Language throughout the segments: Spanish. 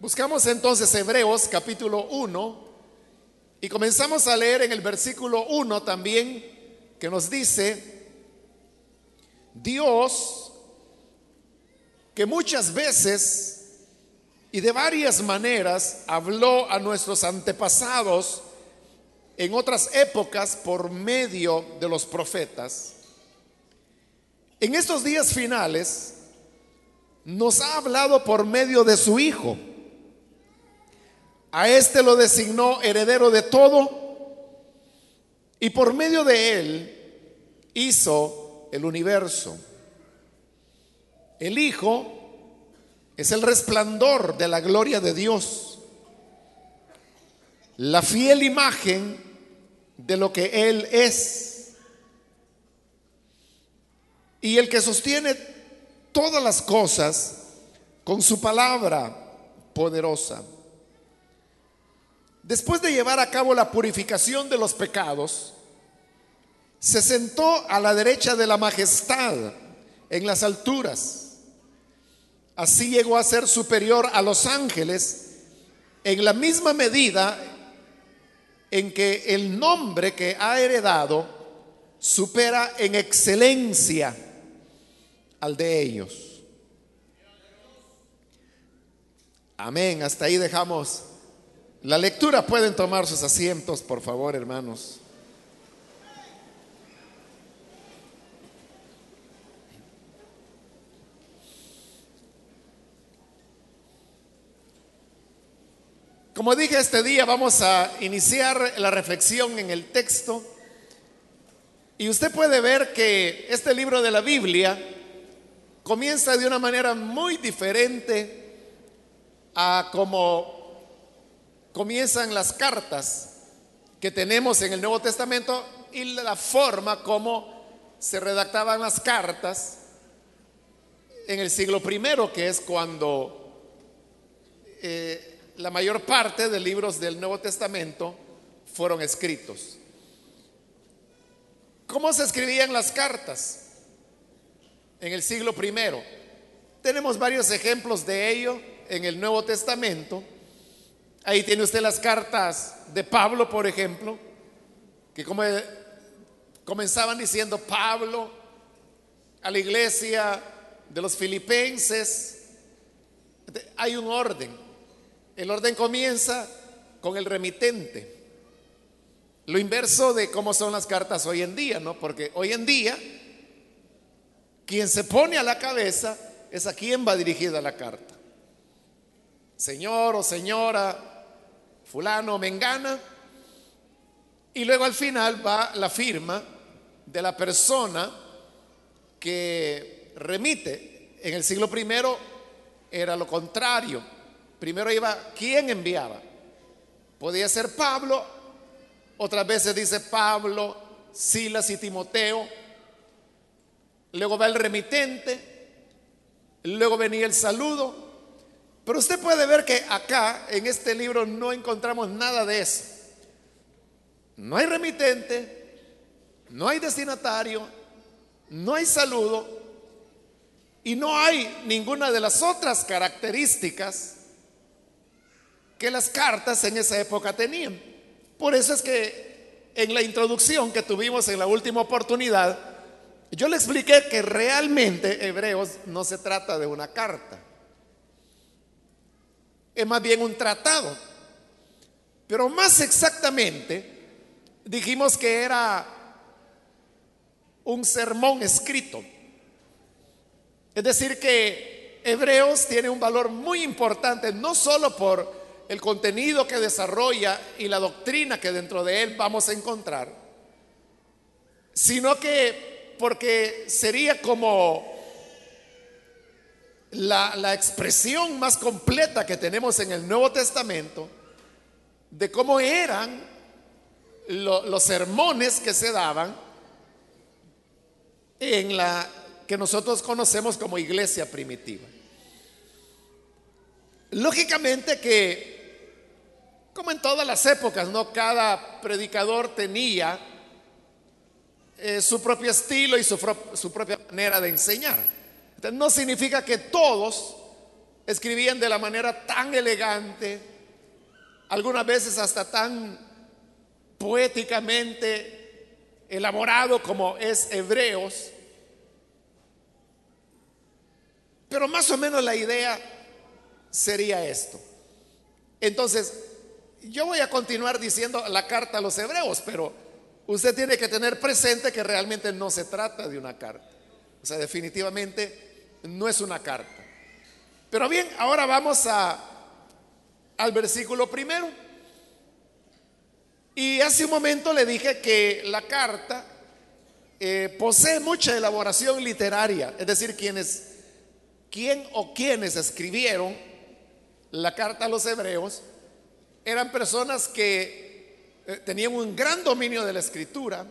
Buscamos entonces Hebreos capítulo 1 y comenzamos a leer en el versículo 1 también que nos dice, Dios que muchas veces y de varias maneras habló a nuestros antepasados en otras épocas por medio de los profetas, en estos días finales nos ha hablado por medio de su Hijo a este lo designó heredero de todo y por medio de él hizo el universo. El Hijo es el resplandor de la gloria de Dios, la fiel imagen de lo que Él es y el que sostiene todas las cosas con su palabra poderosa. Después de llevar a cabo la purificación de los pecados, se sentó a la derecha de la majestad en las alturas. Así llegó a ser superior a los ángeles en la misma medida en que el nombre que ha heredado supera en excelencia al de ellos. Amén. Hasta ahí dejamos la lectura pueden tomar sus asientos, por favor, hermanos. Como dije este día, vamos a iniciar la reflexión en el texto. Y usted puede ver que este libro de la Biblia comienza de una manera muy diferente a como comienzan las cartas que tenemos en el Nuevo Testamento y la forma como se redactaban las cartas en el siglo primero, que es cuando eh, la mayor parte de libros del Nuevo Testamento fueron escritos. ¿Cómo se escribían las cartas en el siglo primero? Tenemos varios ejemplos de ello en el Nuevo Testamento. Ahí tiene usted las cartas de Pablo, por ejemplo, que como comenzaban diciendo Pablo a la iglesia de los filipenses. Hay un orden. El orden comienza con el remitente. Lo inverso de cómo son las cartas hoy en día, ¿no? Porque hoy en día quien se pone a la cabeza es a quien va dirigida la carta. Señor o señora, fulano mengana, y luego al final va la firma de la persona que remite. En el siglo primero era lo contrario. Primero iba quién enviaba. Podía ser Pablo, otras veces dice Pablo, Silas y Timoteo. Luego va el remitente, luego venía el saludo pero usted puede ver que acá, en este libro, no encontramos nada de eso. No hay remitente, no hay destinatario, no hay saludo y no hay ninguna de las otras características que las cartas en esa época tenían. Por eso es que en la introducción que tuvimos en la última oportunidad, yo le expliqué que realmente Hebreos no se trata de una carta es más bien un tratado. Pero más exactamente, dijimos que era un sermón escrito. Es decir, que Hebreos tiene un valor muy importante, no solo por el contenido que desarrolla y la doctrina que dentro de él vamos a encontrar, sino que porque sería como la, expresión más completa que tenemos en el Nuevo Testamento de cómo eran los sermones que se daban en la que nosotros conocemos como iglesia primitiva. Lógicamente que, como en todas las épocas, no cada predicador tenía eh, su propio estilo y su propia manera de enseñar no significa que todos escribían de la manera tan elegante, algunas veces hasta tan poéticamente elaborado como es Hebreos. Pero más o menos la idea sería esto. Entonces, yo voy a continuar diciendo la carta a los hebreos, pero usted tiene que tener presente que realmente no se trata de una carta. O sea, definitivamente no es una carta. Pero bien, ahora vamos a, al versículo primero. Y hace un momento le dije que la carta eh, posee mucha elaboración literaria, es decir, quienes, quién o quienes escribieron la carta a los hebreos eran personas que eh, tenían un gran dominio de la escritura,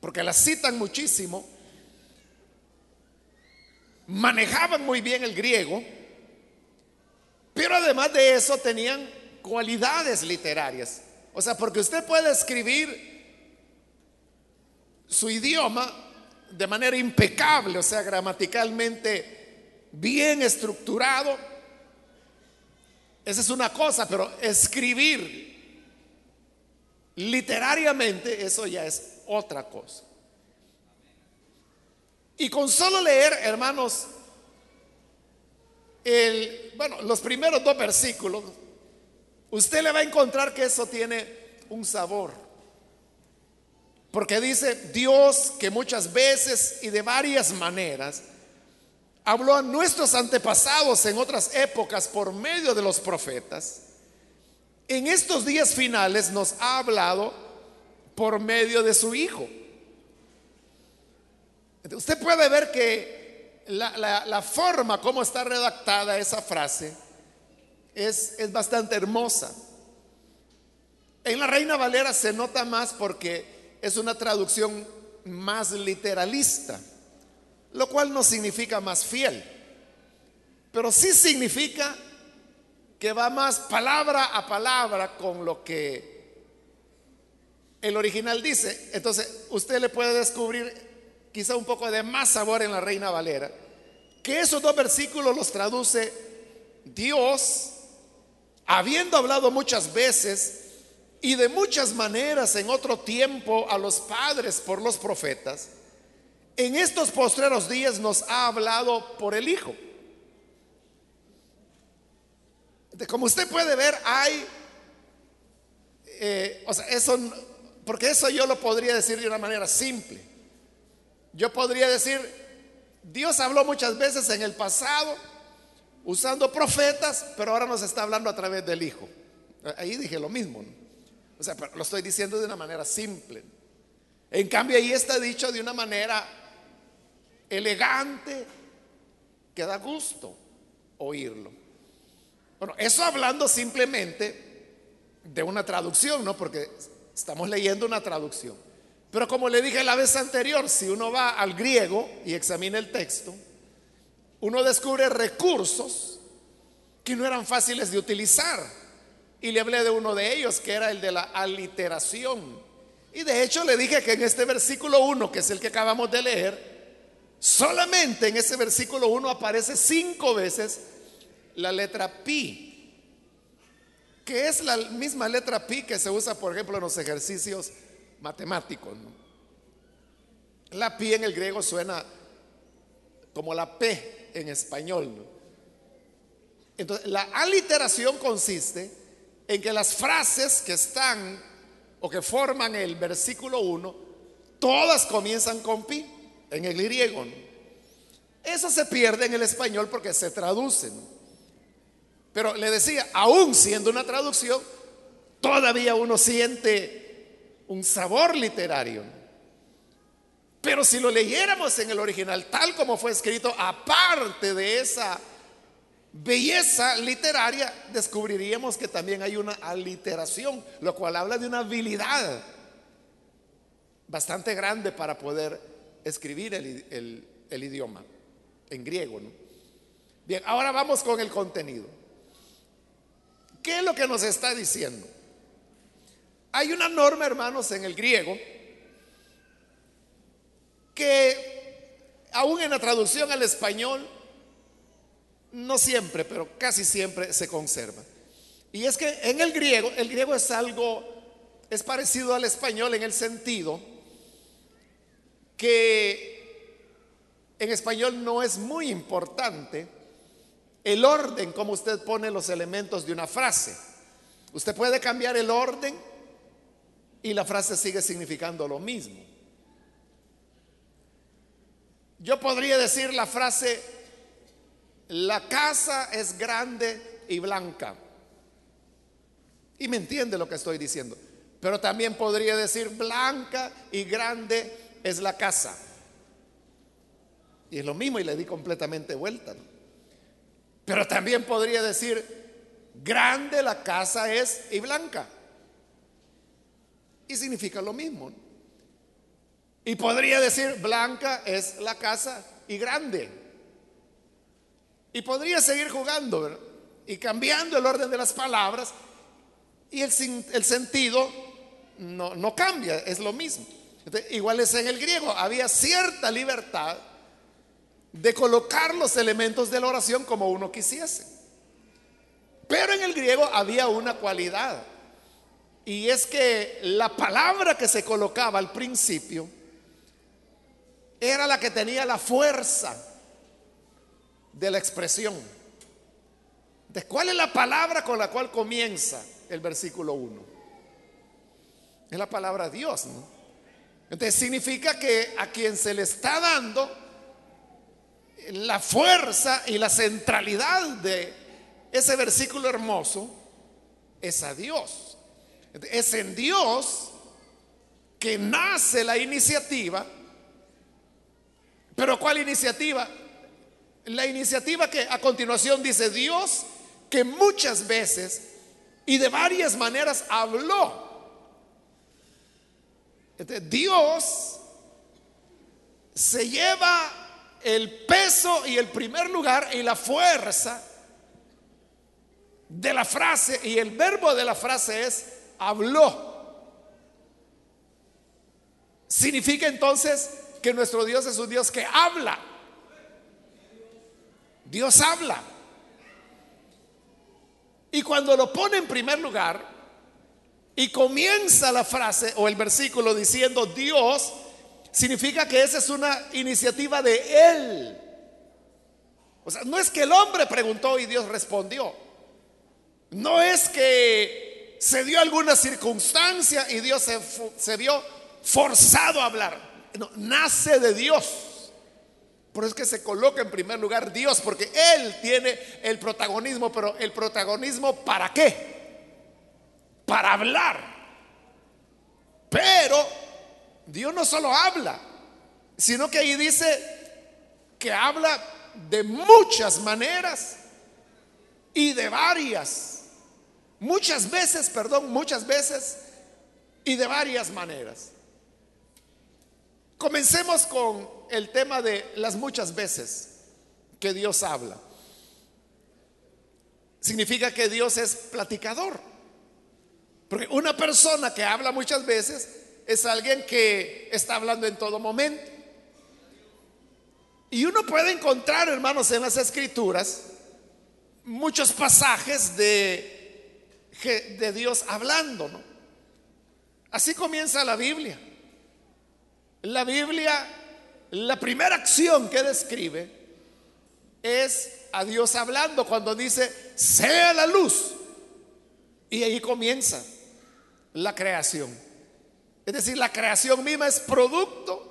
porque la citan muchísimo, manejaban muy bien el griego, pero además de eso tenían cualidades literarias. O sea, porque usted puede escribir su idioma de manera impecable, o sea, gramaticalmente bien estructurado. Esa es una cosa, pero escribir literariamente, eso ya es otra cosa. Y con solo leer, hermanos, bueno, los primeros dos versículos, usted le va a encontrar que eso tiene un sabor. Porque dice Dios que muchas veces y de varias maneras habló a nuestros antepasados en otras épocas por medio de los profetas. En estos días finales nos ha hablado por medio de su Hijo Usted puede ver que la, forma como está redactada esa frase es, es bastante hermosa. En la Reina Valera se nota más porque es una traducción más literalista, lo cual no significa más fiel, pero sí significa que va más palabra a palabra con lo que el original dice. Entonces, usted le puede descubrir quizá un poco de más sabor en la Reina Valera, que esos dos versículos los traduce Dios, habiendo hablado muchas veces y de muchas maneras en otro tiempo a los padres por los profetas, en estos postreros días nos ha hablado por el Hijo. Como usted puede ver, hay, eh, o sea, eso, porque eso yo lo podría decir de una manera simple. Yo podría decir, Dios habló muchas veces en el pasado usando profetas, pero ahora nos está hablando a través del Hijo. Ahí dije lo mismo. O sea, pero lo estoy diciendo de una manera simple. En cambio, ahí está dicho de una manera elegante que da gusto oírlo. Bueno, eso hablando simplemente de una traducción, ¿no? Porque estamos leyendo una traducción. Pero como le dije la vez anterior, si uno va al griego y examina el texto, uno descubre recursos que no eran fáciles de utilizar. Y le hablé de uno de ellos, que era el de la aliteración. Y de hecho le dije que en este versículo 1, que es el que acabamos de leer, solamente en ese versículo 1 aparece cinco veces la letra pi, que es la misma letra pi que se usa, por ejemplo, en los ejercicios matemáticos. La pi en el griego suena como la P en español. Entonces, la aliteración consiste en que las frases que están o que forman el versículo 1, todas comienzan con pi en el griego. Eso se pierde en el español porque se traducen. Pero le decía, aún siendo una traducción, todavía uno siente un sabor literario. Pero si lo leyéramos en el original tal como fue escrito, aparte de esa belleza literaria, descubriríamos que también hay una aliteración, lo cual habla de una habilidad bastante grande para poder escribir el, idioma en griego. Bien, ahora vamos con el contenido. ¿Qué es lo que nos está diciendo? Hay una norma, hermanos, en el griego que aún en la traducción al español No siempre, pero casi siempre se conserva. Y es que en el griego, el griego es algo, es parecido al español en el sentido que en español no es muy importante el orden como usted pone los elementos de una frase. Usted puede cambiar el orden y la frase sigue significando lo mismo. Yo podría decir la frase, la casa es grande y blanca. Y me entiende lo que estoy diciendo. Pero también podría decir blanca y grande es la casa. Y es lo mismo y le di completamente vuelta. Pero también podría decir grande la casa es y blanca. Y significa lo mismo. Y podría decir blanca es la casa y grande. Y podría seguir jugando y cambiando el orden de las palabras y el, el sentido no, no, cambia, es lo mismo. igual es en el griego, había cierta libertad de colocar los elementos de la oración como uno quisiese. Pero en el griego había una cualidad, y es que la palabra que se colocaba al principio era la que tenía la fuerza de la expresión. ¿De cuál es la palabra con la cual comienza el versículo 1? Es la palabra Dios, Entonces significa que a quien se le está dando la fuerza y la centralidad de ese versículo hermoso es a Dios. Es en Dios que nace la iniciativa. Pero ¿cuál iniciativa? La iniciativa que a continuación dice Dios que muchas veces y de varias maneras habló. Dios se lleva el peso y el primer lugar y la fuerza de la frase y el verbo de la frase es habló. Significa entonces que nuestro Dios es un Dios que habla. Dios habla. Y cuando lo pone en primer lugar y comienza la frase o el versículo diciendo Dios, significa que esa es una iniciativa de Él. O sea, no es que el hombre preguntó y Dios respondió. No es que se dio alguna circunstancia y Dios se, vio forzado a hablar. Nace de Dios. Por eso es que se coloca en primer lugar Dios, porque Él tiene el protagonismo, pero el protagonismo ¿para qué? Para hablar. Pero Dios no solo habla, sino que ahí dice que habla de muchas maneras y de varias. Muchas veces, perdón, muchas veces y de varias maneras. Comencemos con el tema de las muchas veces que Dios habla. Significa que Dios es platicador. Porque una persona que habla muchas veces es alguien que está hablando en todo momento. Y uno puede encontrar, hermanos, en las escrituras muchos pasajes de, de Dios hablando. Así comienza la Biblia. La Biblia, la primera acción que describe es a Dios hablando cuando dice, sea la luz. Y ahí comienza la creación. Es decir, la creación misma es producto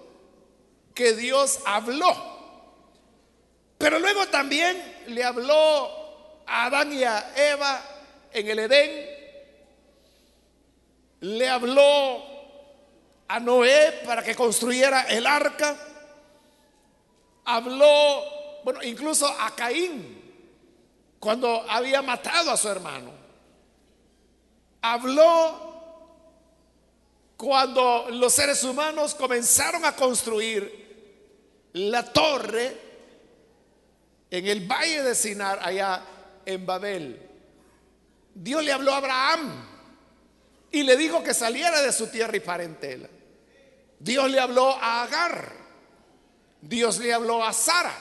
que Dios habló. Pero luego también le habló a Adán y a Eva en el Edén. Le habló a Noé para que construyera el arca. Habló, bueno, incluso a Caín cuando había matado a su hermano. Habló cuando los seres humanos comenzaron a construir la torre en el valle de Sinar, allá en Babel, Dios le habló a Abraham y le dijo que saliera de su tierra y parentela. Dios le habló a Agar. Dios le habló a Sara.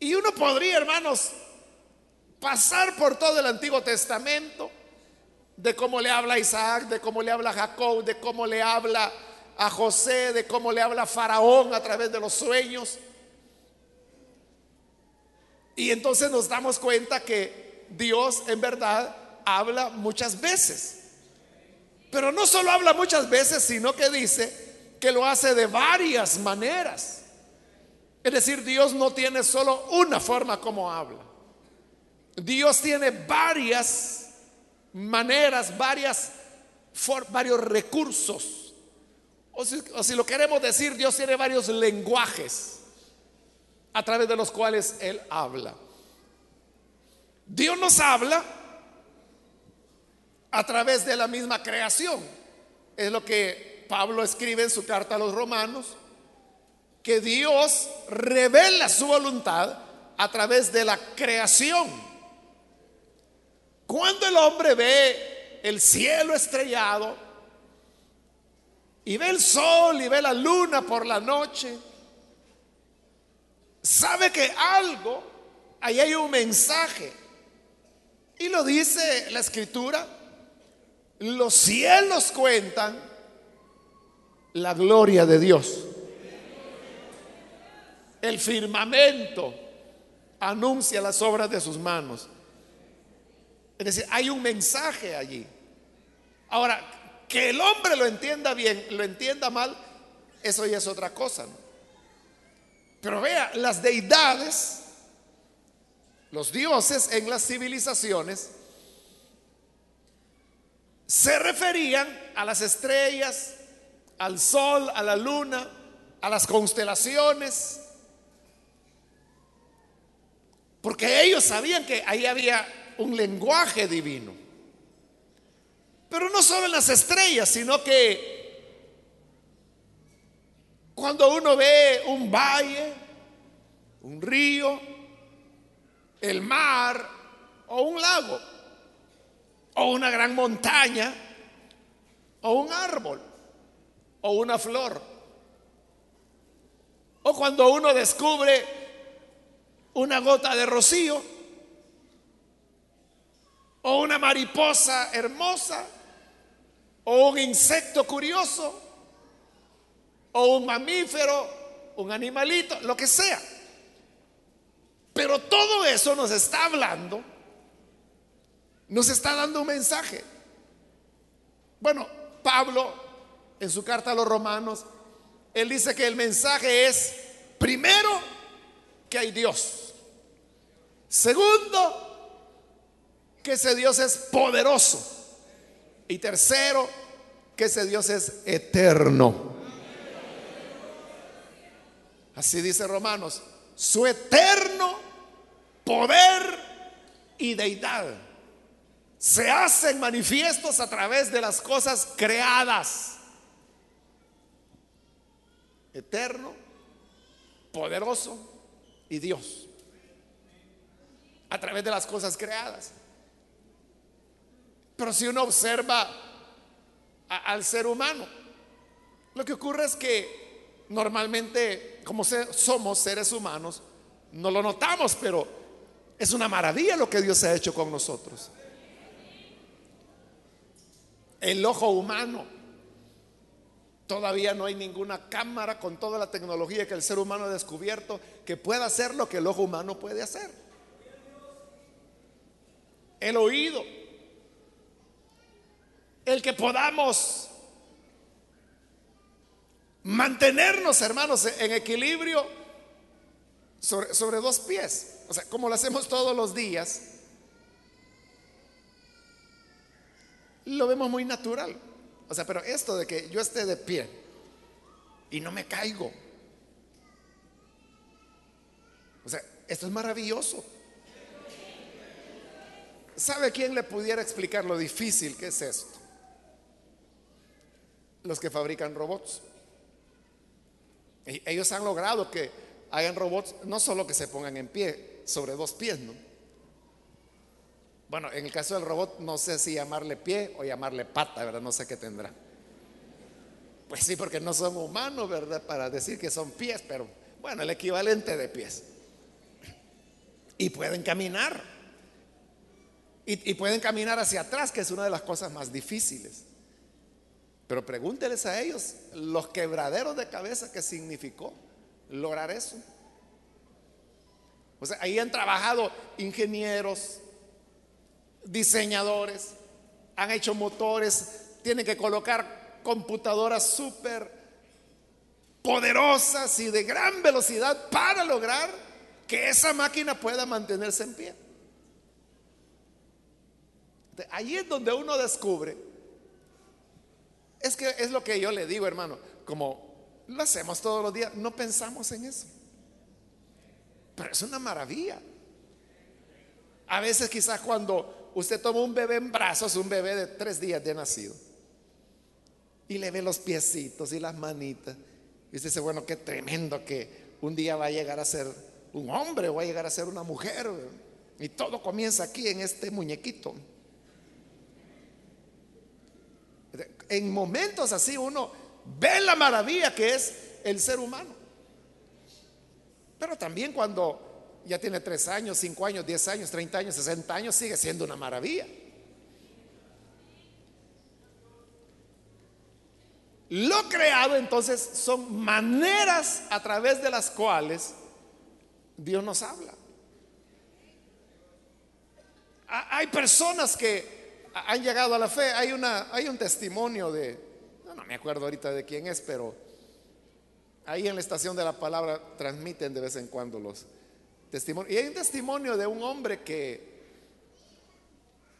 Y uno podría, hermanos, pasar por todo el Antiguo Testamento, de cómo le habla a Isaac, de cómo le habla a Jacob, de cómo le habla a José, de cómo le habla a Faraón a través de los sueños. Y entonces nos damos cuenta que Dios en verdad habla muchas veces. Pero no solo habla muchas veces, sino que dice que lo hace de varias maneras. Es decir, Dios no tiene solo una forma como habla. Dios tiene varias maneras, varias, varios recursos. O si lo queremos decir, Dios tiene varios lenguajes a través de los cuales Él habla. Dios nos habla a través de la misma creación. Es lo que Pablo escribe en su carta a los romanos, que Dios revela su voluntad a través de la creación. Cuando el hombre ve el cielo estrellado y ve el sol y ve la luna por la noche, sabe que algo, ahí hay un mensaje. Y lo dice la escritura, los cielos cuentan la gloria de Dios. El firmamento anuncia las obras de sus manos. Es decir, hay un mensaje allí. Ahora, que el hombre lo entienda bien, lo entienda mal, eso ya es otra cosa. Pero vea, las deidades, los dioses en las civilizaciones, se referían a las estrellas, al sol, a la luna, a las constelaciones, porque ellos sabían que ahí había un lenguaje divino. Pero no solo en las estrellas, sino que cuando uno ve un valle, un río, el mar o un lago, o una gran montaña, o un árbol, o una flor. O cuando uno descubre una gota de rocío, o una mariposa hermosa, o un insecto curioso, o un mamífero, un animalito, lo que sea. Pero todo eso nos está hablando nos está dando un mensaje. Bueno, Pablo, en su carta a los romanos, él dice que el mensaje es, primero, que hay Dios. Segundo, que ese Dios es poderoso. Y tercero, que ese Dios es eterno. Así dice Romanos, su eterno poder y deidad se hacen manifiestos a través de las cosas creadas. Eterno, poderoso y Dios. A través de las cosas creadas. Pero si uno observa al ser humano, lo que ocurre es que normalmente, como somos seres humanos, no lo notamos, pero es una maravilla lo que Dios ha hecho con nosotros el ojo humano. Todavía no hay ninguna cámara con toda la tecnología que el ser humano ha descubierto que pueda hacer lo que el ojo humano puede hacer. El oído. El que podamos mantenernos, hermanos, en equilibrio sobre, dos pies. O sea, como lo hacemos todos los días lo vemos muy natural. O sea, pero esto de que yo esté de pie y no me caigo. O sea, esto es maravilloso. ¿Sabe quién le pudiera explicar lo difícil que es esto? Los que fabrican robots. Ellos han logrado que hayan robots no solo que se pongan en pie, sobre dos pies, ¿no? Bueno, en el caso del robot no sé si llamarle pie o llamarle pata, ¿verdad? No sé qué tendrá. Pues sí, porque no son humanos, ¿verdad? Para decir que son pies, pero bueno, el equivalente de pies. y pueden caminar. Y, pueden caminar hacia atrás, que es una de las cosas más difíciles. Pero pregúnteles a ellos los quebraderos de cabeza que significó lograr eso. O sea, ahí han trabajado ingenieros, diseñadores, han hecho motores, tienen que colocar computadoras súper poderosas y de gran velocidad para lograr que esa máquina pueda mantenerse en pie. Ahí es donde uno descubre, es que es lo que yo le digo, hermano, como lo hacemos todos los días, no pensamos en eso. Pero es una maravilla. A veces quizás cuando usted toma un bebé en brazos, un bebé de tres días de nacido, y le ve los piecitos y las manitas, y usted dice, bueno, qué tremendo que un día va a llegar a ser un hombre o va a llegar a ser una mujer. Y todo comienza aquí en este muñequito. En momentos así uno ve la maravilla que es el ser humano. Pero también cuando ya tiene tres años, cinco años, diez años, treinta años, sesenta años, sigue siendo una maravilla. Lo creado entonces son maneras a través de las cuales Dios nos habla. Hay personas que han llegado a la fe. Hay, una, hay un testimonio de, no, no me acuerdo ahorita de quién es, pero Ahí en la estación de la palabra transmiten de vez en cuando los testimonios. Y hay un testimonio de un hombre que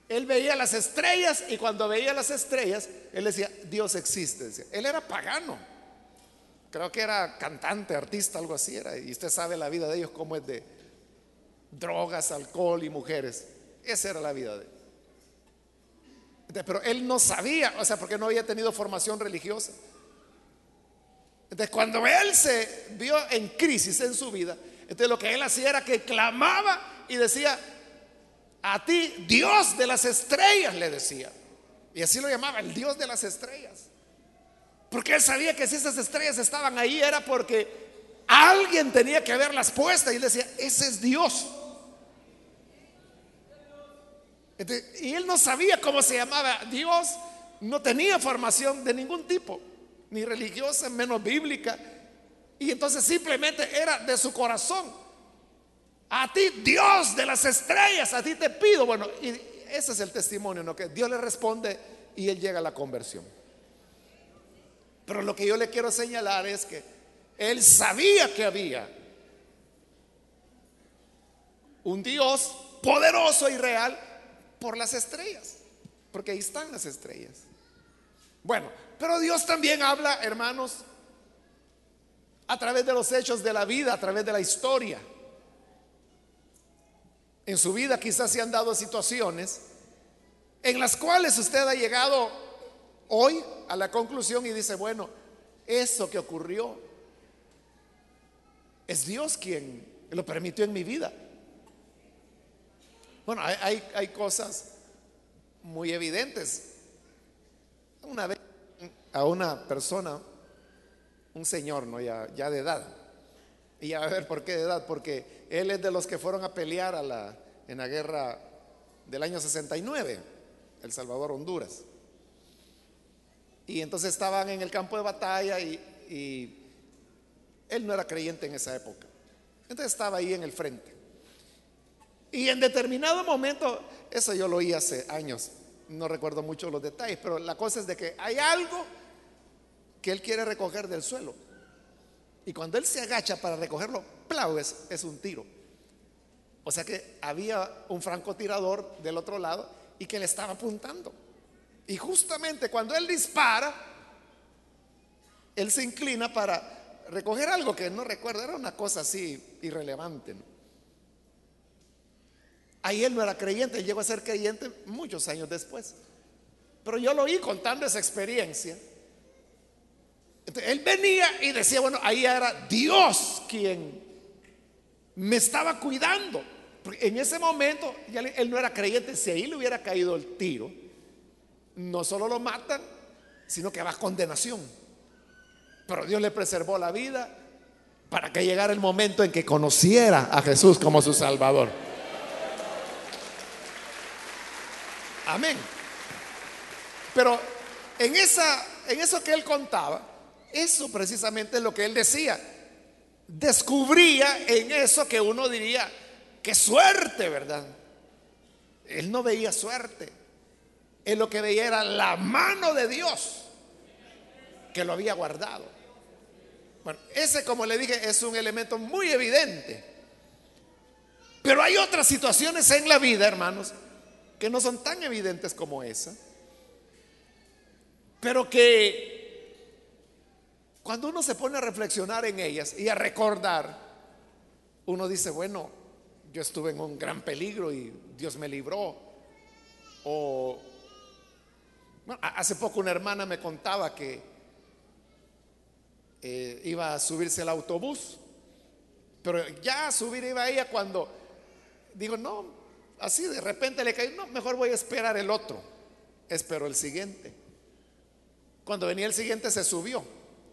él veía las estrellas y cuando veía las estrellas, él decía, Dios existe. Él era pagano. Creo que era cantante, artista, algo así era. Y usted sabe la vida de ellos, cómo es de drogas, alcohol y mujeres. Esa era la vida de él. Pero él no sabía, o sea, porque no había tenido formación religiosa. Entonces, cuando él se vio en crisis en su vida, entonces lo que él hacía era que clamaba y decía, a ti, Dios de las estrellas, le decía. Y así lo llamaba, el Dios de las estrellas. Porque él sabía que si esas estrellas estaban ahí era porque alguien tenía que haberlas puestas. Y él decía, ese es Dios. Y él no sabía cómo se llamaba Dios, no tenía formación de ningún tipo ni religiosa, menos bíblica. Y entonces simplemente era de su corazón. A ti, Dios de las estrellas, a ti te pido. Bueno, y ese es el testimonio, ¿no? Que Dios le responde y él llega a la conversión. Pero lo que yo le quiero señalar es que él sabía que había un Dios poderoso y real por las estrellas, porque ahí están las estrellas. Bueno, pero Dios también habla, hermanos, a través de los hechos de la vida, a través de la historia. En su vida quizás se han dado situaciones en las cuales usted ha llegado hoy a la conclusión y dice, bueno, eso que ocurrió es Dios quien lo permitió en mi vida. Bueno, hay, cosas muy evidentes. Una vez a una persona, un señor, ¿no? Ya, de edad. Y a ver por qué de edad, porque él es de los que fueron a pelear en la guerra del año 69, El Salvador, Honduras. Y entonces estaban en el campo de batalla y, y él no era creyente en esa época. Entonces estaba ahí en el frente. Y en determinado momento, eso yo lo oí hace años, no recuerdo mucho los detalles, pero la cosa es de que hay algo que él quiere recoger del suelo. Y cuando él se agacha para recogerlo, plau, es, un tiro. O sea que había un francotirador del otro lado y que le estaba apuntando. Y justamente cuando él dispara, él se inclina para recoger algo que no recuerdo, era una cosa así irrelevante. Ahí él no era creyente, llegó a ser creyente muchos años después. Pero yo lo oí contando esa experiencia él venía y decía, bueno, ahí era Dios quien me estaba cuidando. en ese momento ya él no era creyente, si ahí le hubiera caído el tiro, no solo lo matan, sino que va a condenación. Pero Dios le preservó la vida para que llegara el momento en que conociera a Jesús como su Salvador. Amén. Pero en, esa, en eso que él contaba, eso precisamente es lo que él decía. Descubría en eso que uno diría, qué suerte, ¿verdad? Él no veía suerte. Él lo que veía era la mano de Dios que lo había guardado. Bueno, ese como le dije es un elemento muy evidente. Pero hay otras situaciones en la vida, hermanos, que no son tan evidentes como esa. Pero que cuando uno se pone a reflexionar en ellas y a recordar, uno dice, bueno, yo estuve en un gran peligro y Dios me libró. O hace poco una hermana me contaba que eh, iba a subirse al autobús, pero ya a subir iba ella cuando digo, no, así de repente le caí, no, mejor voy a esperar el otro. Esperó el siguiente. Cuando venía el siguiente se subió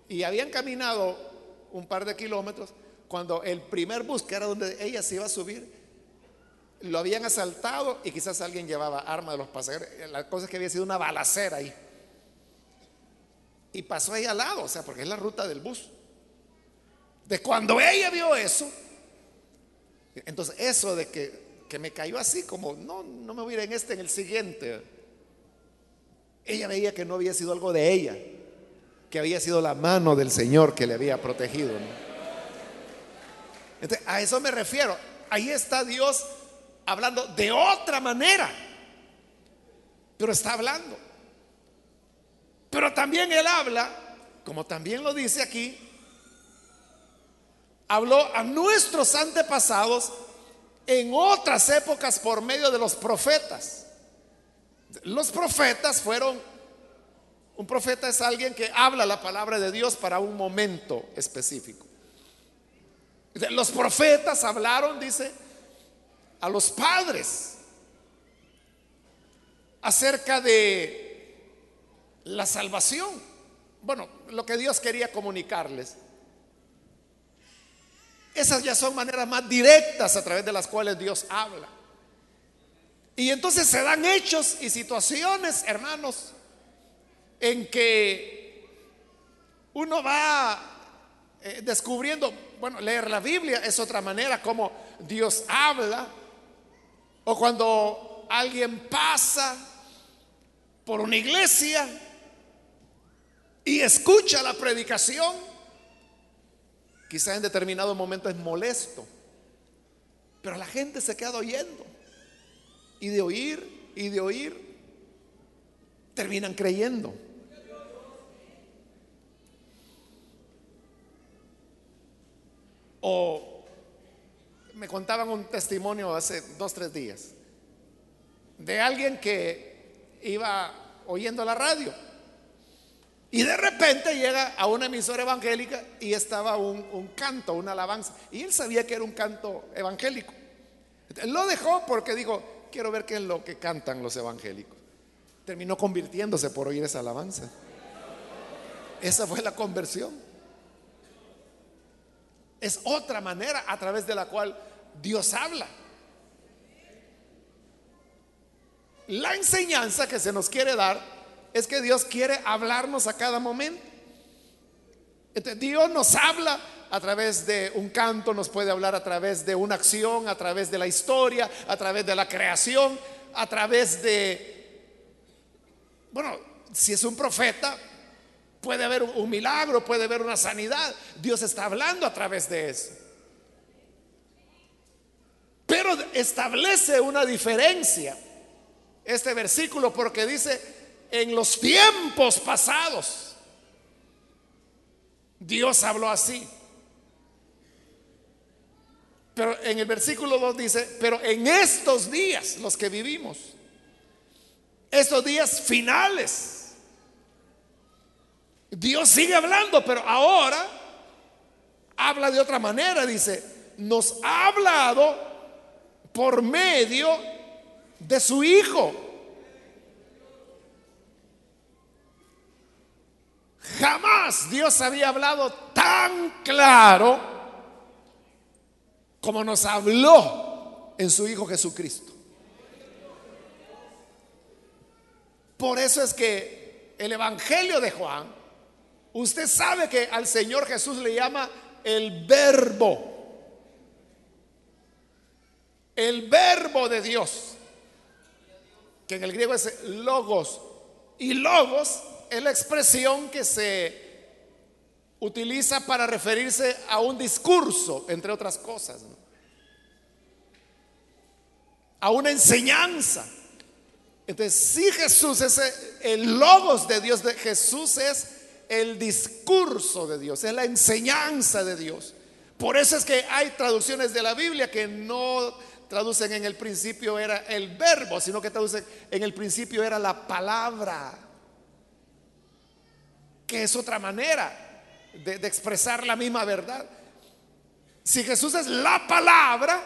y habían caminado un par de kilómetros cuando el primer bus, que era donde ella se iba a subir, lo habían asaltado y quizás alguien llevaba arma de los pasajeros. La cosa es que había sido una balacera ahí. Y pasó ahí al lado, o sea, porque es la ruta del bus. De cuando ella vio eso, entonces eso de que, que me cayó así como, no, no me voy a ir en este, en el siguiente. Ella veía que no había sido algo de ella, que había sido la mano del Señor que le había protegido. Entonces, a eso me refiero. Ahí está Dios hablando de otra manera, pero está hablando. Pero también Él habla, como también lo dice aquí, habló a nuestros antepasados en otras épocas por medio de los profetas. Los profetas fueron, un profeta es alguien que habla la palabra de Dios para un momento específico. Los profetas hablaron, dice, a los padres acerca de la salvación. Bueno, lo que Dios quería comunicarles. Esas ya son maneras más directas a través de las cuales Dios habla. Y entonces se dan hechos y situaciones, hermanos, en que uno va eh, descubriendo, bueno, leer la Biblia es otra manera como Dios habla, o cuando alguien pasa por una iglesia y escucha la predicación, quizás en determinado momento es molesto, pero la gente se queda oyendo y de oír y de oír terminan creyendo. O me contaban un testimonio hace dos, tres días de alguien que iba oyendo la radio y de repente llega a una emisora evangélica y estaba un, canto, una alabanza. Y él sabía que era un canto evangélico. Lo dejó porque dijo, quiero ver qué es lo que cantan los evangélicos. Terminó convirtiéndose por oír esa alabanza. Esa fue la conversión. Es otra manera a través de la cual Dios habla. La enseñanza que se nos quiere dar es que Dios quiere hablarnos a cada momento. Dios nos habla a través de un canto, nos puede hablar a través de una acción, a través de la historia, a través de la creación, a través de, bueno, si es un profeta, puede haber un milagro, puede haber una sanidad. Dios está hablando a través de eso. Pero establece una diferencia este versículo porque dice, en los tiempos pasados, Dios habló así. Pero en el versículo 2 dice, pero en estos días, los que vivimos, estos días finales, Dios sigue hablando, pero ahora habla de otra manera, dice, nos ha hablado por medio de su Hijo. Jamás Dios había hablado tan claro como nos habló en su Hijo Jesucristo. Por eso es que el Evangelio de Juan, usted sabe que al Señor Jesús le llama el verbo. El verbo de Dios, que en el griego es logos. Y logos es la expresión que se utiliza para referirse a un discurso, entre otras cosas, a una enseñanza. Entonces, si Jesús es el logos de Dios, Jesús es el discurso de Dios, es la enseñanza de Dios. Por eso es que hay traducciones de la Biblia que no traducen en el principio era el verbo, sino que traducen en el principio era la palabra, que es otra manera de, expresar la misma verdad. Si Jesús es la palabra,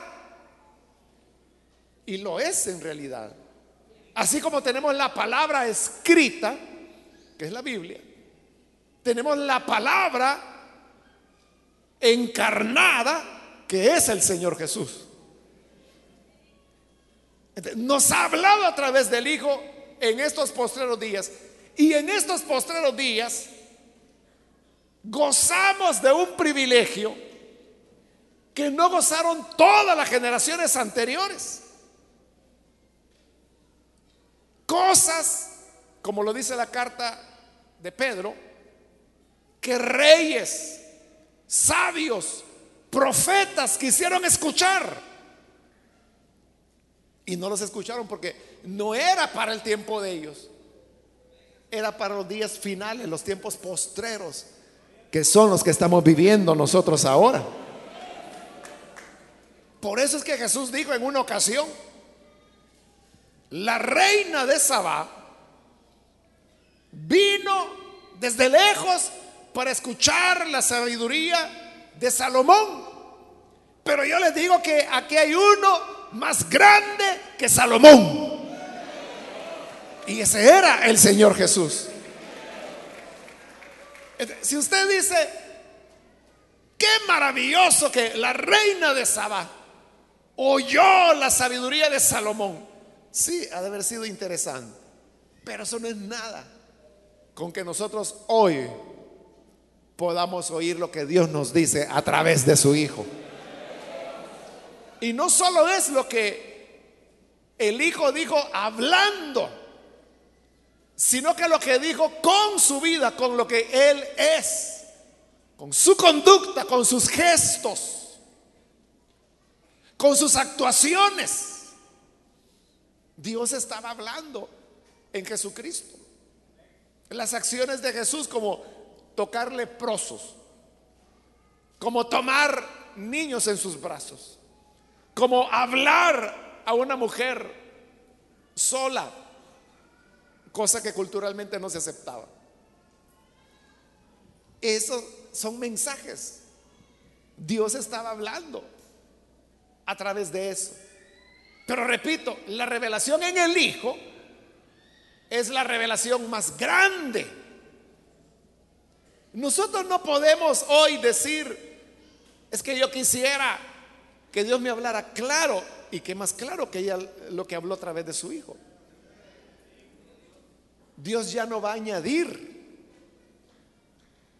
y lo es en realidad, así como tenemos la palabra escrita, que es la Biblia, tenemos la palabra encarnada, que es el Señor Jesús. Nos ha hablado a través del Hijo en estos postreros días. Y en estos postreros días gozamos de un privilegio que no gozaron todas las generaciones anteriores. Cosas, como lo dice la carta de Pedro, que reyes, sabios, profetas quisieron escuchar. Y no los escucharon porque no era para el tiempo de ellos. Era para los días finales, los tiempos postreros que son los que estamos viviendo nosotros ahora. Por eso es que Jesús dijo en una ocasión, la reina de Sabá vino desde lejos para escuchar la sabiduría de Salomón. Pero yo les digo que aquí hay uno más grande que Salomón. Y ese era el Señor Jesús. Si usted dice, qué maravilloso que la reina de Saba oyó la sabiduría de Salomón. Sí, ha de haber sido interesante. Pero eso no es nada con que nosotros hoy podamos oír lo que Dios nos dice a través de su Hijo. Y no solo es lo que el Hijo dijo hablando sino que lo que dijo con su vida, con lo que Él es, con su conducta, con sus gestos, con sus actuaciones. Dios estaba hablando en Jesucristo. Las acciones de Jesús como tocar leprosos, como tomar niños en sus brazos, como hablar a una mujer sola cosa que culturalmente no se aceptaba. Esos son mensajes. Dios estaba hablando a través de eso. Pero repito, la revelación en el Hijo es la revelación más grande. Nosotros no podemos hoy decir, es que yo quisiera que Dios me hablara claro y que más claro que ella lo que habló a través de su Hijo. Dios ya no va a añadir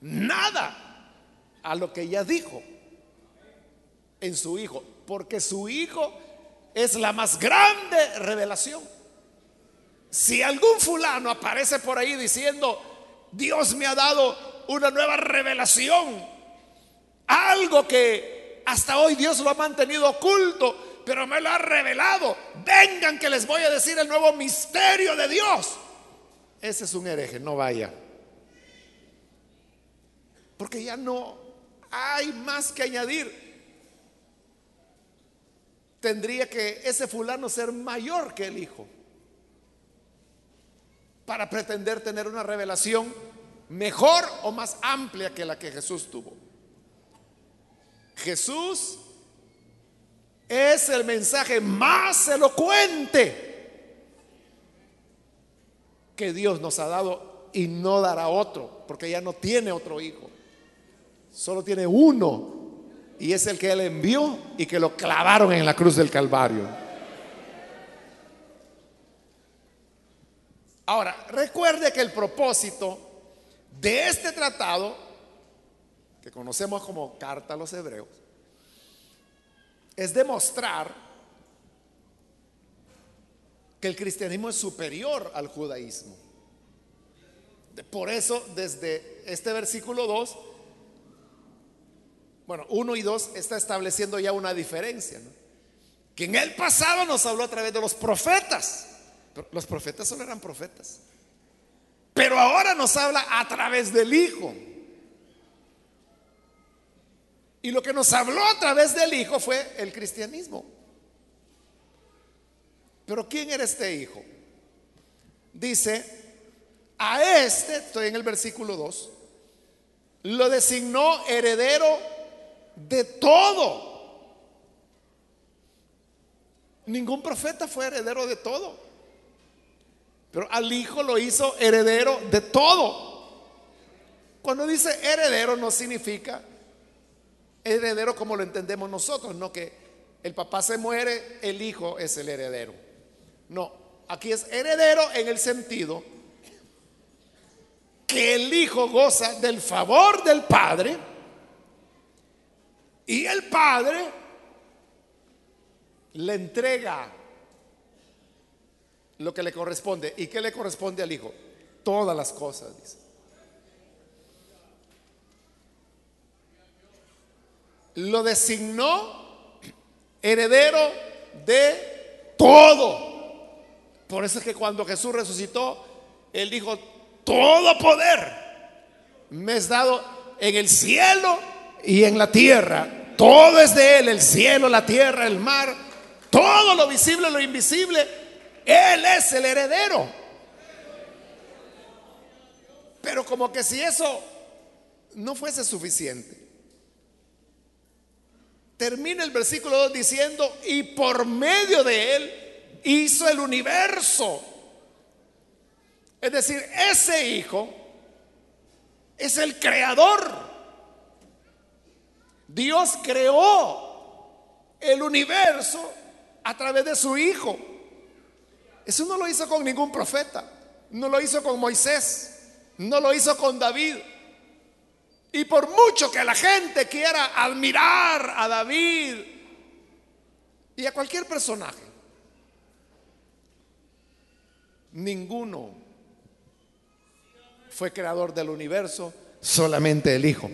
nada a lo que ya dijo en su Hijo, porque su Hijo es la más grande revelación. Si algún fulano aparece por ahí diciendo, Dios me ha dado una nueva revelación, algo que hasta hoy Dios lo ha mantenido oculto, pero me lo ha revelado, vengan que les voy a decir el nuevo misterio de Dios. Ese es un hereje, no vaya. Porque ya no hay más que añadir. Tendría que ese fulano ser mayor que el hijo para pretender tener una revelación mejor o más amplia que la que Jesús tuvo. Jesús es el mensaje más elocuente Dios nos ha dado y no dará otro, porque ya no tiene otro hijo. Solo tiene uno y es el que él envió y que lo clavaron en la cruz del Calvario. Ahora, de que el propósito de este tratado, que conocemos como Carta a los Hebreos, es demostrar que el cristianismo es superior al judaísmo. Por eso, desde este versículo 2, bueno, 1 y 2 está estableciendo ya una diferencia. Que en el pasado nos habló a través de los profetas. los profetas solo eran profetas. Pero ahora nos habla a través del Hijo. Y lo que nos habló a través del Hijo fue el cristianismo. Pero ¿quién era este Hijo? Dice, a este, estoy en el versículo 2, lo designó heredero de todo. Ningún profeta fue heredero de todo. Pero al hijo lo hizo heredero de todo. Cuando dice heredero no significa heredero como lo entendemos nosotros, no que el papá se muere, el hijo es el heredero. No, aquí es heredero en el sentido que el hijo goza del favor del padre y el padre le entrega lo que le corresponde. ¿Y qué le corresponde al hijo? Todas las cosas, dice. Lo designó heredero de todo. Por eso es que cuando Jesús resucitó, él dijo, todo poder me es dado en el cielo y en la tierra. Todo es de Él, el cielo, la tierra, el mar, todo lo visible, lo invisible. Él es el heredero. Pero como que si eso no fuese suficiente, termina el versículo 2 diciendo, y por medio de Él hizo el universo. Es decir, ese hijo es el creador. Dios creó el universo a través de su hijo. Eso no lo hizo con ningún profeta, no lo hizo con Moisés, no lo hizo con David. Y por mucho que la gente quiera admirar a David y a cualquier personaje, ninguno fue creador del universo, solamente el Hijo.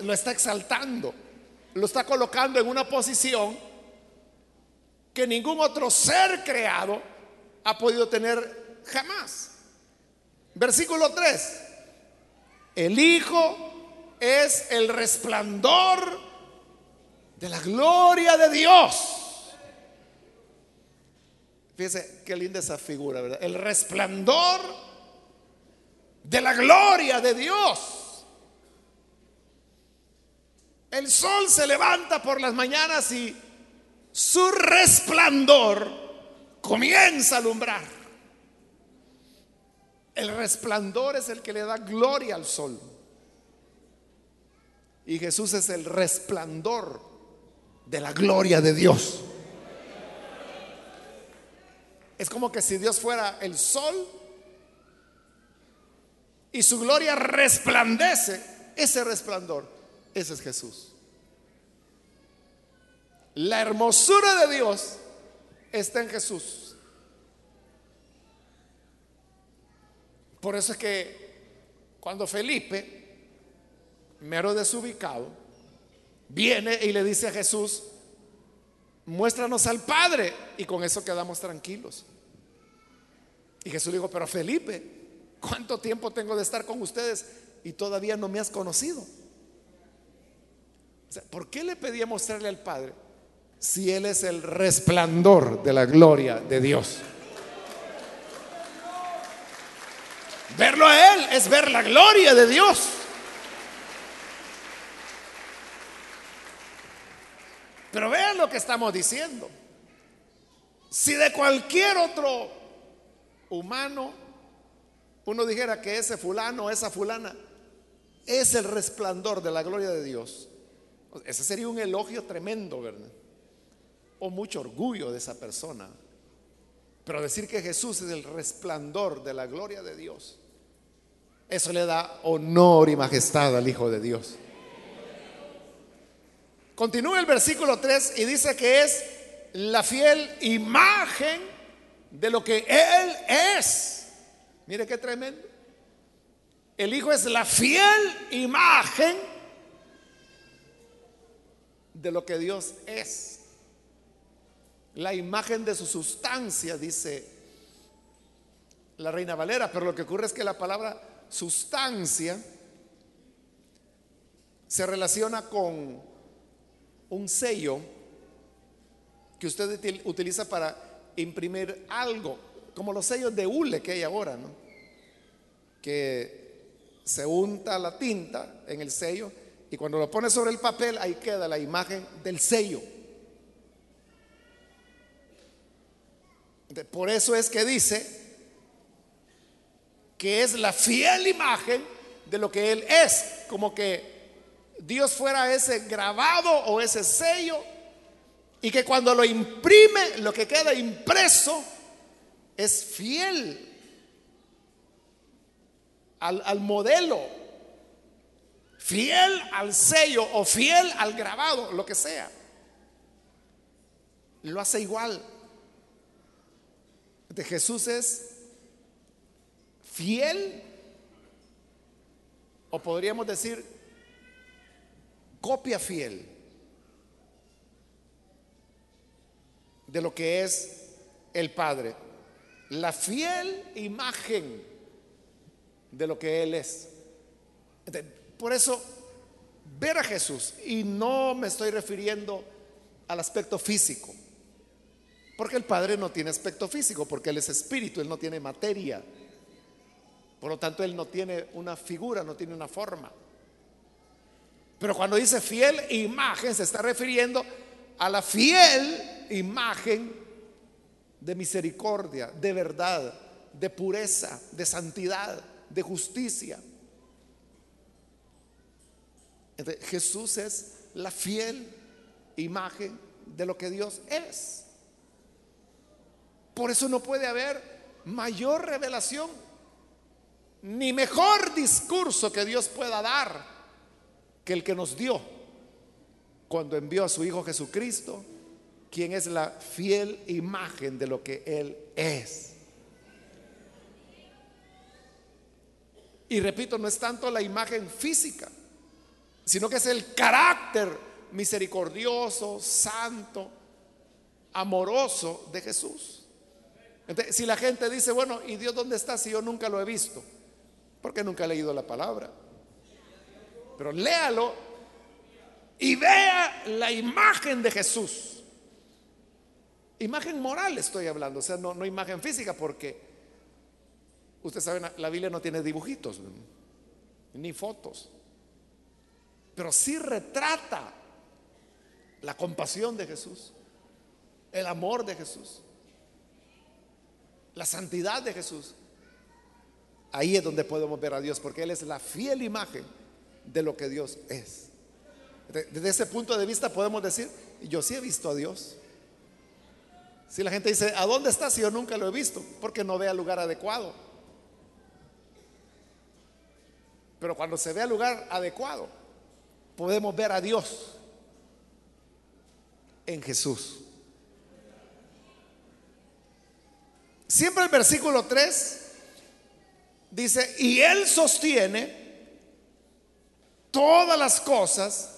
Lo está exaltando, lo está colocando en una posición que ningún otro ser creado ha podido tener jamás. Versículo 3. El Hijo es el resplandor de la gloria de Dios. Fíjese qué linda esa figura, ¿verdad? El resplandor de la gloria de Dios. El sol se levanta por las mañanas y su resplandor comienza a alumbrar. El resplandor es el que le da gloria al sol. Y Jesús es el resplandor de la gloria de Dios. Es como que si Dios fuera el sol y su gloria resplandece, ese resplandor, ese es Jesús. La hermosura de Dios está en Jesús. Por eso es que cuando Felipe, mero desubicado, viene y le dice a Jesús, muéstranos al Padre y con eso quedamos tranquilos. Y Jesús dijo, pero Felipe, ¿Cuánto tiempo tengo de estar con ustedes y todavía no me has conocido? ¿Por qué le pedí a mostrarle al Padre si Él es el resplandor de la gloria de Dios? Verlo a Él es ver la gloria de Dios. Pero vean lo que estamos diciendo. Si de cualquier otro humano uno dijera que ese fulano, esa fulana, es el resplandor de la gloria de Dios, ese sería un elogio tremendo, ¿verdad? O mucho orgullo de esa persona. Pero decir que Jesús es el resplandor de la gloria de Dios, eso le da honor y majestad al Hijo de Dios. Continúa el versículo 3 y dice que es la fiel imagen de lo que Él es. Mire qué tremendo. El Hijo es la fiel imagen de lo que Dios es. La imagen de su sustancia, dice la Reina Valera, pero lo que ocurre es que la palabra sustancia se relaciona con un sello que usted utiliza para imprimir algo, como los sellos de hule que hay ahora, ¿no? Que se unta la tinta en el sello y cuando lo pone sobre el papel ahí queda la imagen del sello. Por eso es que dice que es la fiel imagen de lo que Él es, como que Dios fuera ese grabado o ese sello y que cuando lo imprime, lo que queda impreso es fiel al, modelo, fiel al sello o fiel al grabado, lo que sea. Lo hace igual. De Jesús es fiel, o podríamos decir copia fiel de lo que es el Padre. La fiel imagen de lo que Él es. Por eso, ver a Jesús, y no me estoy refiriendo al aspecto físico, porque el Padre no tiene aspecto físico, porque Él es espíritu, Él no tiene materia. Por lo tanto, Él no tiene una figura, no tiene una forma. Pero cuando dice fiel imagen, se está refiriendo a la fiel imagen de misericordia, de verdad, de pureza, de santidad de justicia. Jesús es la fiel imagen de lo que Dios es. Por eso no puede haber mayor revelación ni mejor discurso que Dios pueda dar que el que nos dio cuando envió a su Hijo Jesucristo, quien es la fiel imagen de lo que Él es. Y repito, no es tanto la imagen física, sino que es el carácter misericordioso, santo, amoroso de Jesús. Entonces, si la gente dice, bueno, ¿y Dios dónde está si yo nunca lo he visto? Porque nunca he leído la palabra. Pero léalo y vea la imagen de Jesús. Imagen moral estoy hablando, o sea, no, imagen física, porque Usted sabe, la Biblia no tiene dibujitos ni fotos, pero sí retrata la compasión de Jesús, el amor de Jesús, la santidad de Jesús. Ahí es donde podemos ver a Dios, porque Él es la fiel imagen de lo que Dios es. Desde ese punto de vista podemos decir, yo sí he visto a Dios. Si la gente dice, ¿a dónde está si yo nunca lo he visto? Porque no ve al lugar adecuado. Pero cuando se ve al lugar adecuado, podemos ver a Dios en Jesús. Siempre el versículo 3 dice, y Él sostiene todas las cosas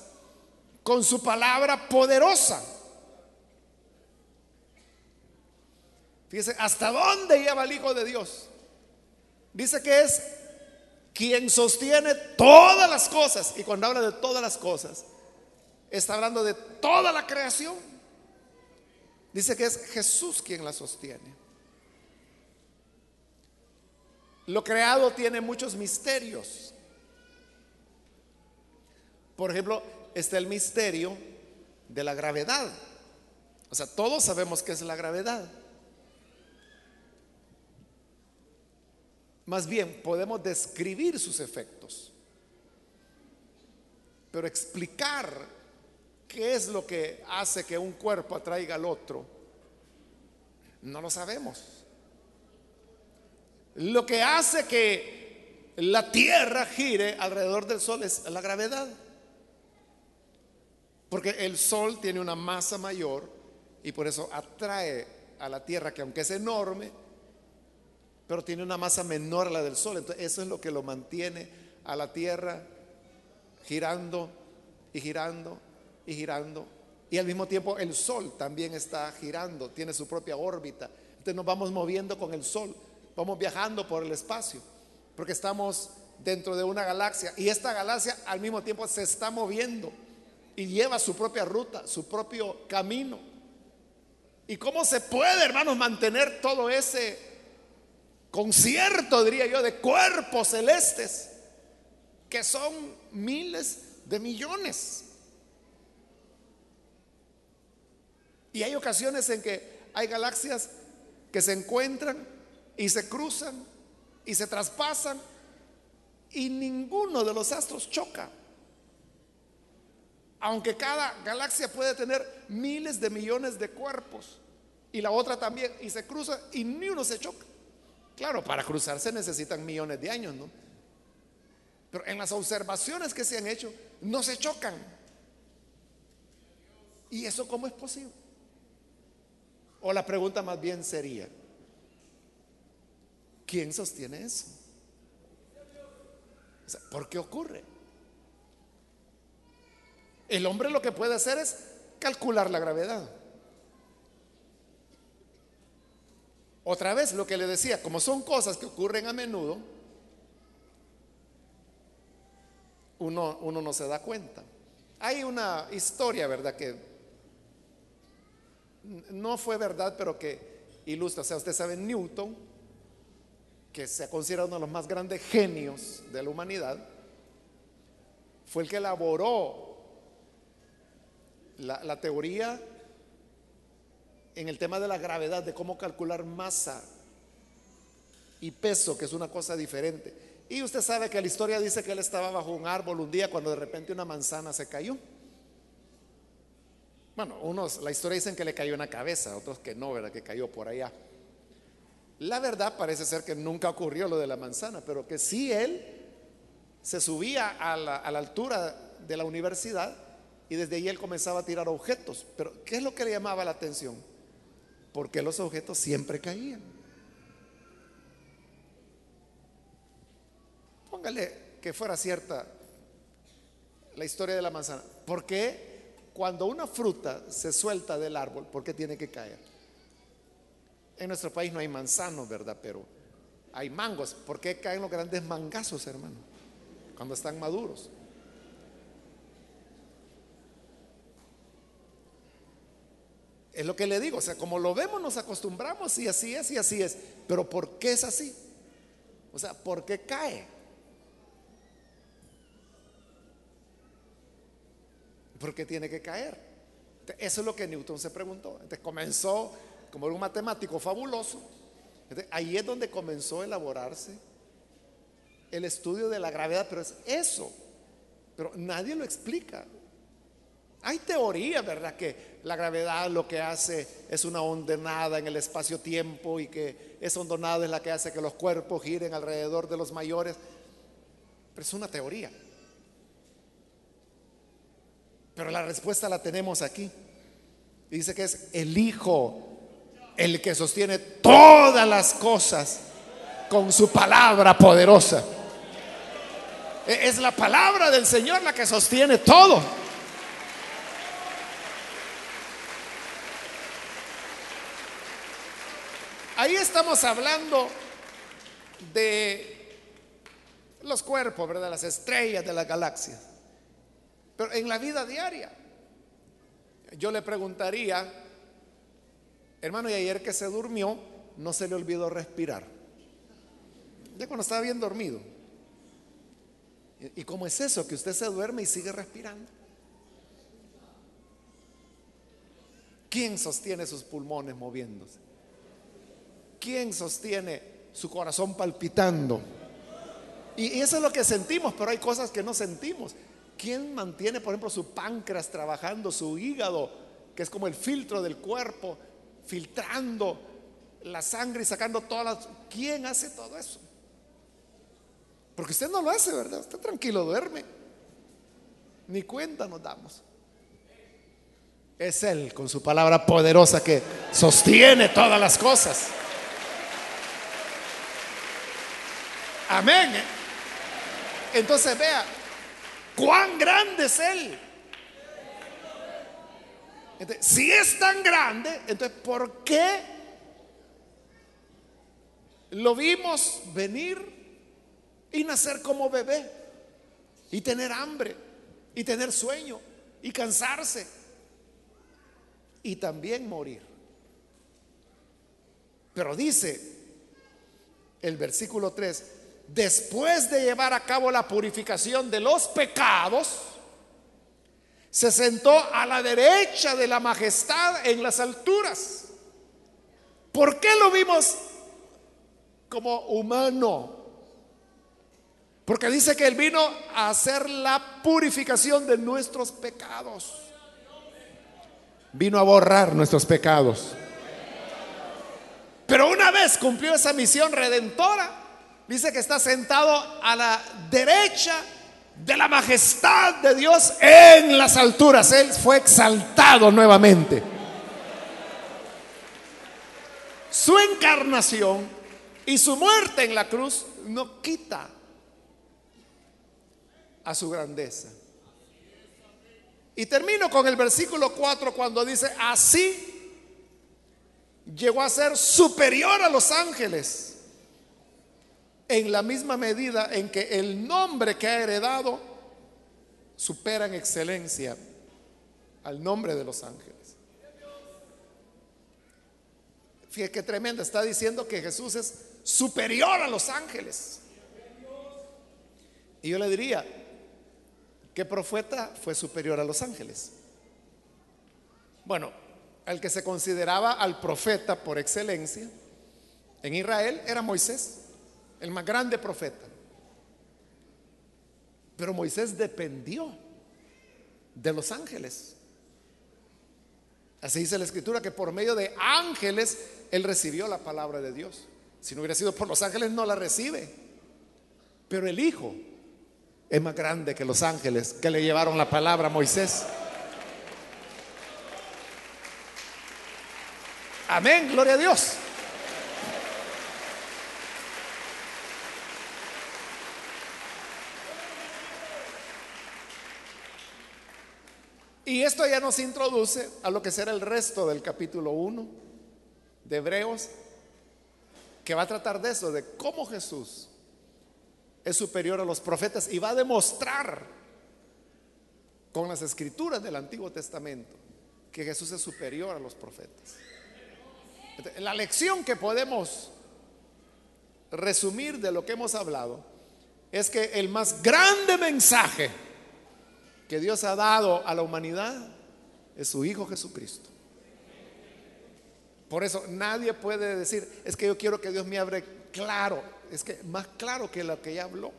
con su palabra poderosa. Fíjese, ¿hasta dónde lleva el Hijo de Dios? Dice que es quien sostiene todas las cosas. Y cuando habla de todas las cosas, está hablando de toda la creación. Dice que es Jesús quien la sostiene. Lo creado tiene muchos misterios. Por ejemplo, está el misterio de la gravedad. O sea, todos sabemos que es la gravedad. Más bien, podemos describir sus efectos, pero explicar qué es lo que hace que un cuerpo atraiga al otro, No lo sabemos. Lo que hace que la Tierra gire alrededor del Sol es la gravedad. Porque el Sol tiene una masa mayor y por eso atrae a la Tierra, que aunque es enorme, pero tiene una masa menor a la del Sol. Entonces eso es lo que lo mantiene a la Tierra girando y girando y girando. Y al mismo tiempo el Sol también está girando, tiene su propia órbita. Entonces nos vamos moviendo con el Sol. Vamos viajando por el espacio, porque estamos dentro de una galaxia y esta galaxia al mismo tiempo se está moviendo y lleva su propia ruta, su propio camino. ¿Y cómo se puede, hermanos, mantener todo ese concierto, diría yo, de cuerpos celestes, que son miles de millones? Y hay ocasiones en que hay galaxias que se encuentran y se cruzan y se traspasan y ninguno de los astros choca. Aunque cada galaxia puede tener miles de millones de cuerpos y la otra también y se cruza y ni uno se choca. Claro, para cruzarse necesitan millones de años, ¿no? Pero en las observaciones que se han hecho no se chocan. ¿Y eso cómo es posible? O la pregunta más bien sería, ¿Quién sostiene eso? ¿Por qué ocurre? El hombre lo que puede hacer es calcular la gravedad. Otra vez lo que le decía, como son cosas que ocurren a menudo, uno, uno no se da cuenta. Hay una historia, ¿verdad? Que no fue verdad, pero que ilustra. O sea, usted sabe, Newton que se ha considerado uno de los más grandes genios de la humanidad, fue el que elaboró la, teoría en el tema de la gravedad, de cómo calcular masa y peso, que es una cosa diferente. Y usted sabe que la historia dice que él estaba bajo un árbol un día cuando de repente una manzana se cayó. Bueno, unos, la historia dicen que le cayó en la cabeza, otros que no, ¿verdad? Que cayó por allá. La verdad parece ser que nunca ocurrió lo de la manzana, pero que sí él se subía a la, altura de la universidad y desde ahí él comenzaba a tirar objetos. Pero ¿qué es lo que le llamaba la atención? Porque los objetos siempre caían. Póngale que fuera cierta la historia de la manzana. ¿Por qué cuando una fruta se suelta del árbol, por qué tiene que caer? En nuestro país no hay manzanos, ¿verdad? Pero hay mangos. ¿Por qué caen los grandes mangazos, hermano? Cuando están maduros. Es lo que le digo, o sea, como lo vemos nos acostumbramos y así es y así es. Pero ¿por qué es así? O sea, ¿por qué cae? ¿Por qué tiene que caer? Eso es lo que Newton se preguntó. Entonces comenzó como un matemático fabuloso, ahí es donde comenzó a elaborarse el estudio de la gravedad, pero es eso, pero nadie lo explica. Hay teoría, ¿verdad? Que la gravedad lo que hace es una ondonada en el espacio-tiempo y que esa ondonada es la que hace que los cuerpos giren alrededor de los mayores. Pero es una teoría. Pero la respuesta la tenemos aquí. dice que es el Hijo el que sostiene todas las cosas con su palabra poderosa. E-, es la palabra del Señor la que sostiene todo. Ahí estamos hablando de los cuerpos, ¿verdad? Las estrellas de las galaxias. Pero en la vida diaria, yo le preguntaría, Hermano, y ayer que se durmió, no se le olvidó respirar. Ya cuando estaba bien dormido. ¿Y cómo es eso? Que usted se duerme y sigue respirando. ¿Quién sostiene sus pulmones moviéndose? ¿Quién sostiene su corazón palpitando? Y eso es lo que sentimos, pero hay cosas que no sentimos. ¿Quién mantiene, por ejemplo, su páncreas trabajando, su hígado, que es como el filtro del cuerpo, filtrando la sangre y sacando todas las... ¿Quién hace todo eso? Porque usted no lo hace, ¿verdad? Usted tranquilo duerme. Ni cuenta nos damos. Es Él con su palabra poderosa que sostiene todas las cosas. Amén. ¿eh? Entonces vea, cuán grande es Él. si es tan grande, entonces ¿por qué lo vimos venir y nacer como bebé y tener hambre y tener sueño y cansarse y también morir? Pero dice el versículo 3, después de llevar a cabo la purificación de los pecados, se sentó a la derecha de la majestad en las alturas. ¿Por qué lo vimos como humano? Porque dice que Él vino a hacer la purificación de nuestros pecados. Vino a borrar nuestros pecados. Pero una vez cumplió esa misión redentora, dice que está sentado a la derecha de la majestad de Dios en las alturas. Él fue exaltado nuevamente. Su encarnación y su muerte en la cruz no quita a su grandeza. Y termino con el versículo 4 cuando dice, así llegó a ser superior a los ángeles en la misma medida en que el nombre que ha heredado supera en excelencia al nombre de los ángeles. Fíjate qué tremendo, está diciendo que Jesús es superior a los ángeles. Y yo le diría, ¿qué profeta fue superior a los ángeles? Bueno, el que se consideraba al profeta por excelencia en Israel era Moisés el más grande profeta. Pero Moisés dependió de los ángeles. Así dice la escritura que por medio de ángeles él recibió la palabra de Dios. Si no hubiera sido por los ángeles no la recibe. Pero el Hijo es más grande que los ángeles que le llevaron la palabra a Moisés. Amén, gloria a Dios. Y esto ya nos introduce a lo que será el resto del capítulo 1 de Hebreos, que va a tratar de eso, de cómo Jesús es superior a los profetas y va a demostrar con las escrituras del Antiguo Testamento que Jesús es superior a los profetas. La lección que podemos resumir de lo que hemos hablado es que el más grande mensaje que Dios ha dado a la humanidad es su Hijo Jesucristo. Por eso nadie puede decir, es que yo quiero que Dios me abre claro, es que más claro que lo que ya habló.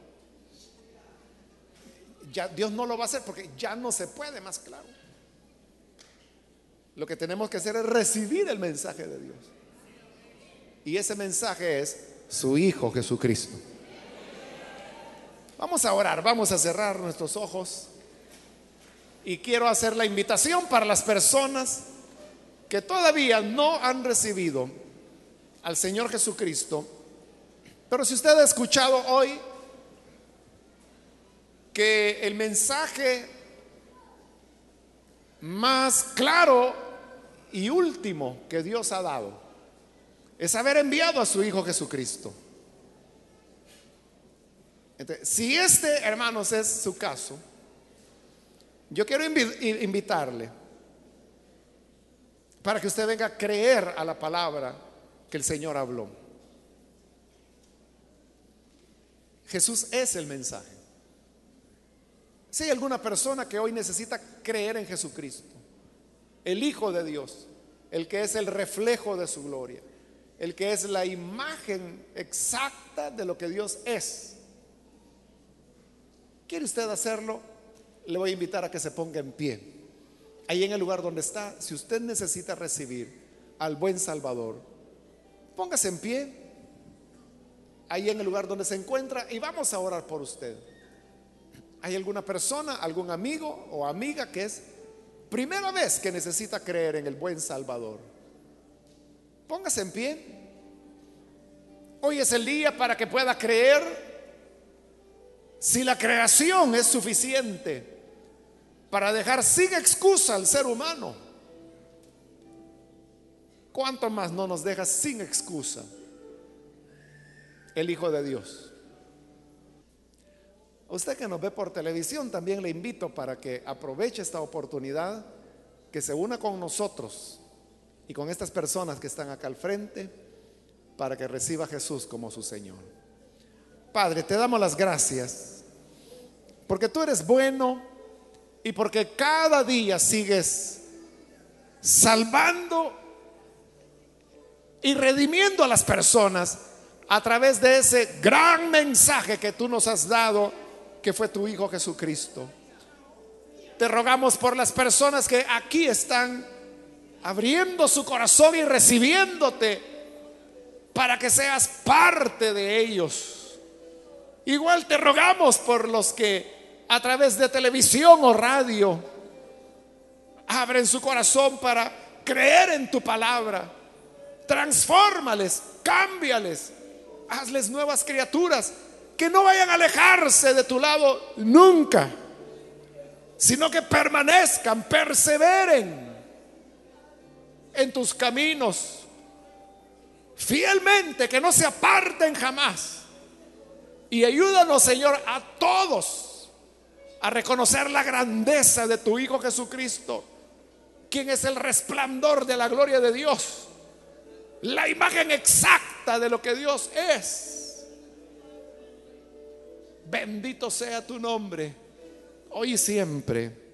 Ya Dios no lo va a hacer porque ya no se puede más claro. Lo que tenemos que hacer es recibir el mensaje de Dios. Y ese mensaje es su Hijo Jesucristo. Vamos a orar, vamos a cerrar nuestros ojos. Y quiero hacer la invitación para las personas que todavía no han recibido al Señor Jesucristo. Pero si usted ha escuchado hoy que el mensaje más claro y último que Dios ha dado es haber enviado a su Hijo Jesucristo. si este, hermanos, es su caso, yo quiero invitarle para que usted venga a creer a la palabra que el Señor habló. Jesús es el mensaje. Si hay alguna persona que hoy necesita creer en Jesucristo, el Hijo de Dios, el que es el reflejo de su gloria, el que es la imagen exacta de lo que Dios es, ¿quiere usted hacerlo? Le voy a invitar a que se ponga en pie. Ahí en el lugar donde está, si usted necesita recibir al buen Salvador, Póngase en pie ahí en el lugar donde se encuentra y vamos a orar por usted. ¿Hay alguna persona, algún amigo o amiga que es primera vez que necesita creer en el buen Salvador? Póngase en pie. Hoy es el día para que pueda creer si la creación es suficiente para dejar sin excusa al ser humano. ¿Cuánto más no nos deja sin excusa el Hijo de Dios? usted que nos ve por televisión, también le invito para que aproveche esta oportunidad, que se una con nosotros y con estas personas que están acá al frente, para que reciba a Jesús como su Señor. Padre, te damos las gracias, porque tú eres bueno y porque cada día sigues salvando y redimiendo a las personas a través de ese gran mensaje que tú nos has dado, que fue tu Hijo Jesucristo. Te rogamos por las personas que aquí están abriendo su corazón y recibiéndote para que seas parte de ellos. Igual te rogamos por los que a través de televisión o radio abren su corazón para creer en tu palabra transfórmales, cámbiales, hazles nuevas criaturas, que no vayan a alejarse de tu lado nunca, sino que permanezcan, perseveren en tus caminos, fielmente, que no se aparten jamás. Y ayúdanos, Señor, a todos a reconocer la grandeza de tu Hijo Jesucristo, quien es el resplandor de la gloria de Dios la imagen exacta de lo que Dios es. Bendito sea tu nombre, hoy y siempre